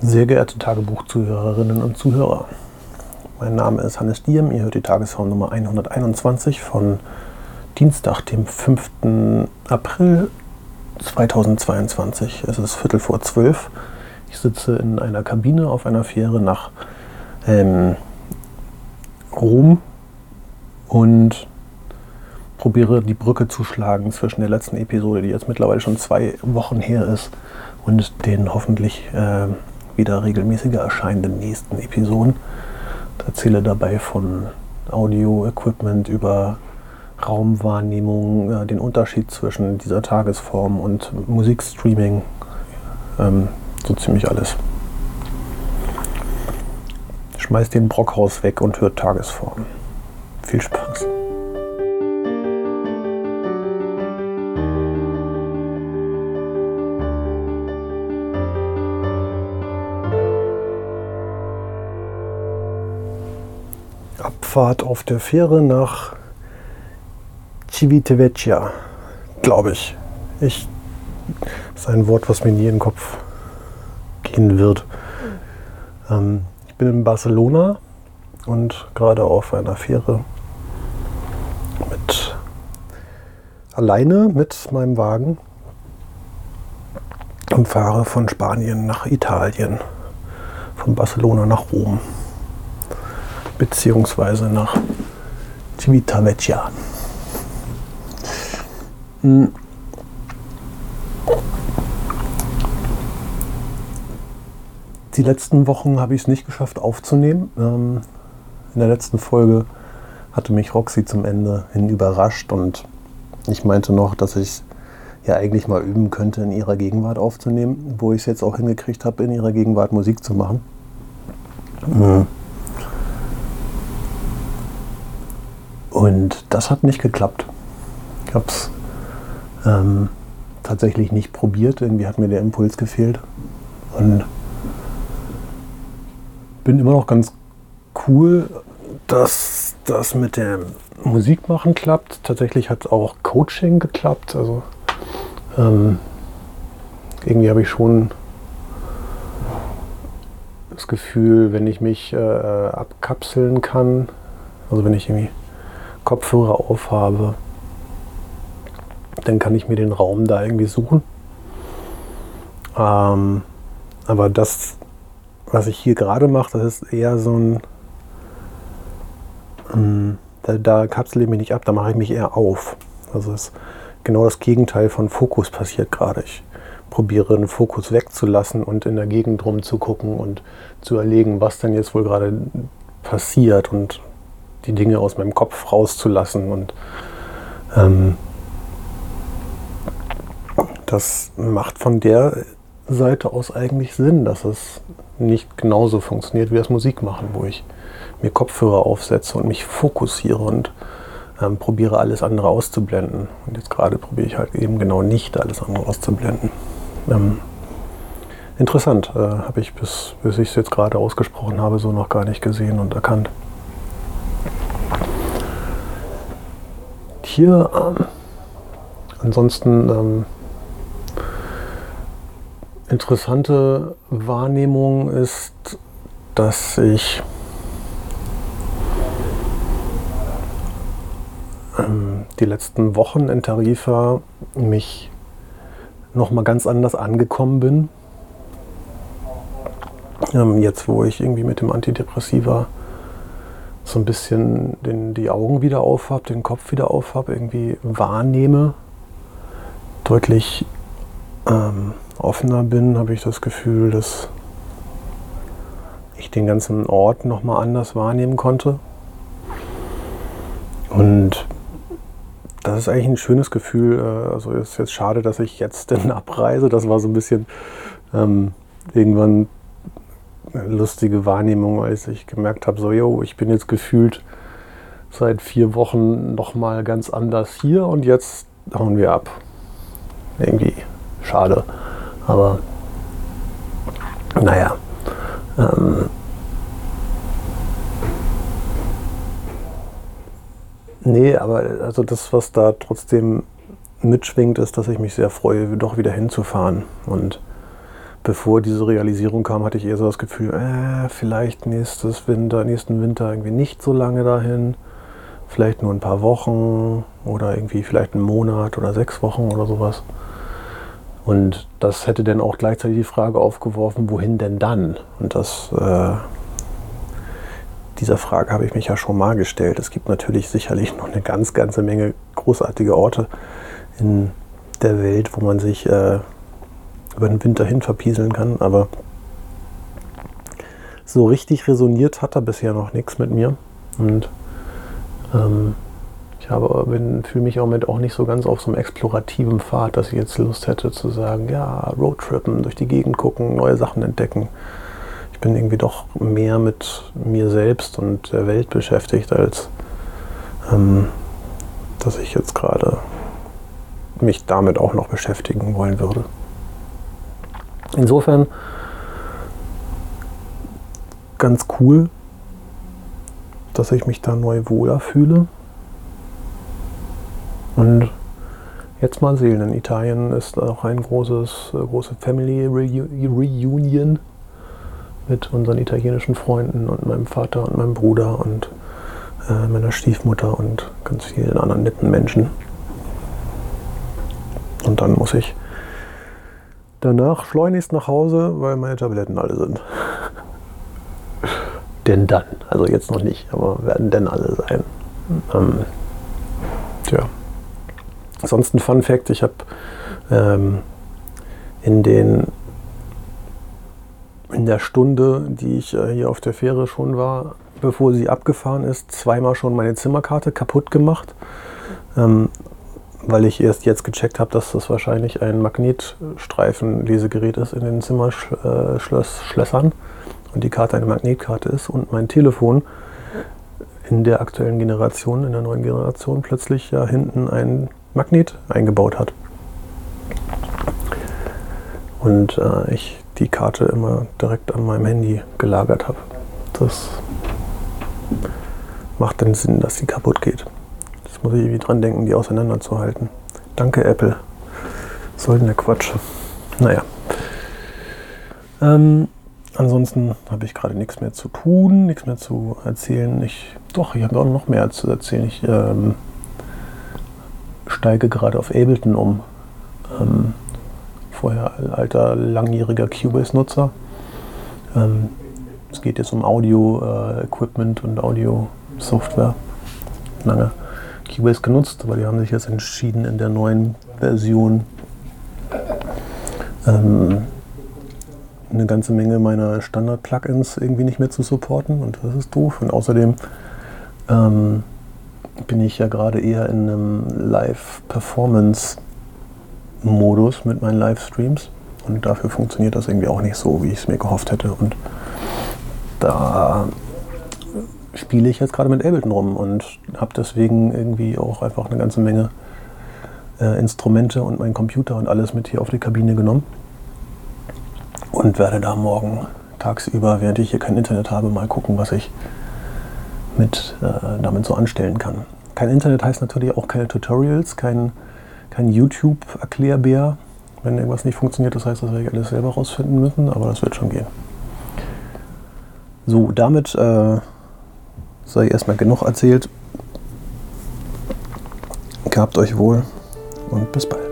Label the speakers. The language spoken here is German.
Speaker 1: Sehr geehrte Tagebuchzuhörerinnen und Zuhörer, mein Name ist Hannes Diem, ihr hört die Tagesform Nummer 121 von Dienstag, dem 5. April 2022. Es ist Viertel vor zwölf. Ich sitze in einer Kabine auf einer Fähre nach ähm, Rom und probiere die Brücke zu schlagen zwischen der letzten Episode, die jetzt mittlerweile schon zwei Wochen her ist, und den hoffentlich äh, wieder regelmäßiger erscheinenden nächsten Episoden. Ich erzähle dabei von Audio-Equipment über Raumwahrnehmung, äh, den Unterschied zwischen dieser Tagesform und Musikstreaming, ähm, so ziemlich alles. Schmeißt den Brockhaus weg und hört Tagesform. Viel Spaß. Abfahrt auf der Fähre nach Civitavecchia, glaube ich. ich. Das ist ein Wort, was mir nie in den Kopf gehen wird. Ähm, ich bin in Barcelona und gerade auf einer Fähre mit alleine mit meinem Wagen und fahre von Spanien nach Italien, von Barcelona nach Rom beziehungsweise nach Civitavecchia. Hm. Die letzten Wochen habe ich es nicht geschafft aufzunehmen. Ähm, in der letzten Folge hatte mich Roxy zum Ende hin überrascht und ich meinte noch, dass ich ja eigentlich mal üben könnte, in ihrer Gegenwart aufzunehmen, wo ich es jetzt auch hingekriegt habe, in ihrer Gegenwart Musik zu machen. Mhm. Und das hat nicht geklappt. Ich habe es ähm, tatsächlich nicht probiert. Irgendwie hat mir der Impuls gefehlt. Und bin immer noch ganz cool, dass das mit dem Musikmachen klappt. Tatsächlich hat auch Coaching geklappt. Also ähm, irgendwie habe ich schon das Gefühl, wenn ich mich äh, abkapseln kann, also wenn ich irgendwie Kopfhörer aufhabe, dann kann ich mir den Raum da irgendwie suchen. Ähm, aber das, was ich hier gerade mache, das ist eher so ein, ähm, da, da kapsel ich mich nicht ab, da mache ich mich eher auf. Also ist genau das Gegenteil von Fokus passiert gerade. Ich probiere den Fokus wegzulassen und in der Gegend rumzugucken und zu erlegen, was denn jetzt wohl gerade passiert und die Dinge aus meinem Kopf rauszulassen. Und ähm, das macht von der Seite aus eigentlich Sinn, dass es nicht genauso funktioniert wie das Musikmachen, wo ich mir Kopfhörer aufsetze und mich fokussiere und ähm, probiere alles andere auszublenden. Und jetzt gerade probiere ich halt eben genau nicht alles andere auszublenden. Ähm, interessant, äh, habe ich bis, bis ich es jetzt gerade ausgesprochen habe, so noch gar nicht gesehen und erkannt. Hier ähm, ansonsten ähm, interessante Wahrnehmung ist, dass ich ähm, die letzten Wochen in Tarifa mich noch mal ganz anders angekommen bin. Ähm, jetzt, wo ich irgendwie mit dem Antidepressiva so ein bisschen den, die Augen wieder auf habe, den Kopf wieder auf habe, irgendwie wahrnehme, deutlich ähm, offener bin, habe ich das Gefühl, dass ich den ganzen Ort nochmal anders wahrnehmen konnte. Und das ist eigentlich ein schönes Gefühl. Äh, also es ist jetzt schade, dass ich jetzt denn abreise. Das war so ein bisschen ähm, irgendwann lustige Wahrnehmung, als ich gemerkt habe, so, yo, ich bin jetzt gefühlt seit vier Wochen nochmal ganz anders hier und jetzt hauen wir ab. Irgendwie schade. Aber naja. Ähm, nee, aber also das, was da trotzdem mitschwingt, ist, dass ich mich sehr freue, doch wieder hinzufahren und bevor diese Realisierung kam, hatte ich eher so das Gefühl, äh, vielleicht nächstes Winter, nächsten Winter irgendwie nicht so lange dahin. Vielleicht nur ein paar Wochen oder irgendwie vielleicht einen Monat oder sechs Wochen oder sowas. Und das hätte dann auch gleichzeitig die Frage aufgeworfen, wohin denn dann? Und das, äh, dieser Frage habe ich mich ja schon mal gestellt. Es gibt natürlich sicherlich noch eine ganz, ganze Menge großartige Orte in der Welt, wo man sich äh, über den Winter hin verpieseln kann, aber so richtig resoniert hat er bisher noch nichts mit mir. Und ähm, ich fühle mich auch mit auch nicht so ganz auf so einem explorativen Pfad, dass ich jetzt Lust hätte zu sagen, ja, Roadtrippen, durch die Gegend gucken, neue Sachen entdecken. Ich bin irgendwie doch mehr mit mir selbst und der Welt beschäftigt, als ähm, dass ich jetzt gerade mich damit auch noch beschäftigen wollen würde. Insofern ganz cool, dass ich mich da neu wohler fühle. Und jetzt mal sehen, in Italien ist auch ein großes, äh, große Family Reunion mit unseren italienischen Freunden und meinem Vater und meinem Bruder und äh, meiner Stiefmutter und ganz vielen anderen netten Menschen. Und dann muss ich danach schleunigst nach Hause, weil meine Tabletten alle sind. denn dann, also jetzt noch nicht, aber werden denn alle sein. Ähm, tja. Ansonsten Fun Fact, ich habe ähm, in den in der Stunde, die ich äh, hier auf der Fähre schon war, bevor sie abgefahren ist, zweimal schon meine Zimmerkarte kaputt gemacht. Ähm, weil ich erst jetzt gecheckt habe, dass das wahrscheinlich ein Magnetstreifen-Lesegerät ist in den Zimmerschlössern und die Karte eine Magnetkarte ist und mein Telefon in der aktuellen Generation, in der neuen Generation, plötzlich ja hinten ein Magnet eingebaut hat. Und äh, ich die Karte immer direkt an meinem Handy gelagert habe. Das macht dann Sinn, dass sie kaputt geht muss ich irgendwie dran denken, die auseinanderzuhalten. Danke, Apple. Soll denn der Quatsch? Naja. Ähm, ansonsten habe ich gerade nichts mehr zu tun, nichts mehr zu erzählen. Ich, doch, ich habe auch noch mehr zu erzählen. Ich ähm, steige gerade auf Ableton um. Ähm, vorher alter, langjähriger Cubase-Nutzer. Ähm, es geht jetzt um Audio-Equipment äh, und Audio-Software. Lange Keybase genutzt, aber die haben sich jetzt entschieden, in der neuen Version ähm, eine ganze Menge meiner Standard-Plugins irgendwie nicht mehr zu supporten und das ist doof. Und außerdem ähm, bin ich ja gerade eher in einem Live-Performance-Modus mit meinen Livestreams und dafür funktioniert das irgendwie auch nicht so, wie ich es mir gehofft hätte. Und da spiele ich jetzt gerade mit Ableton rum und habe deswegen irgendwie auch einfach eine ganze Menge äh, Instrumente und meinen Computer und alles mit hier auf die Kabine genommen und werde da morgen tagsüber, während ich hier kein Internet habe, mal gucken, was ich mit, äh, damit so anstellen kann. Kein Internet heißt natürlich auch keine Tutorials, kein, kein YouTube-Erklärbär. Wenn irgendwas nicht funktioniert, das heißt, das werde ich alles selber rausfinden müssen, aber das wird schon gehen. So, damit äh, sei erstmal genug erzählt. Gehabt euch wohl und bis bald.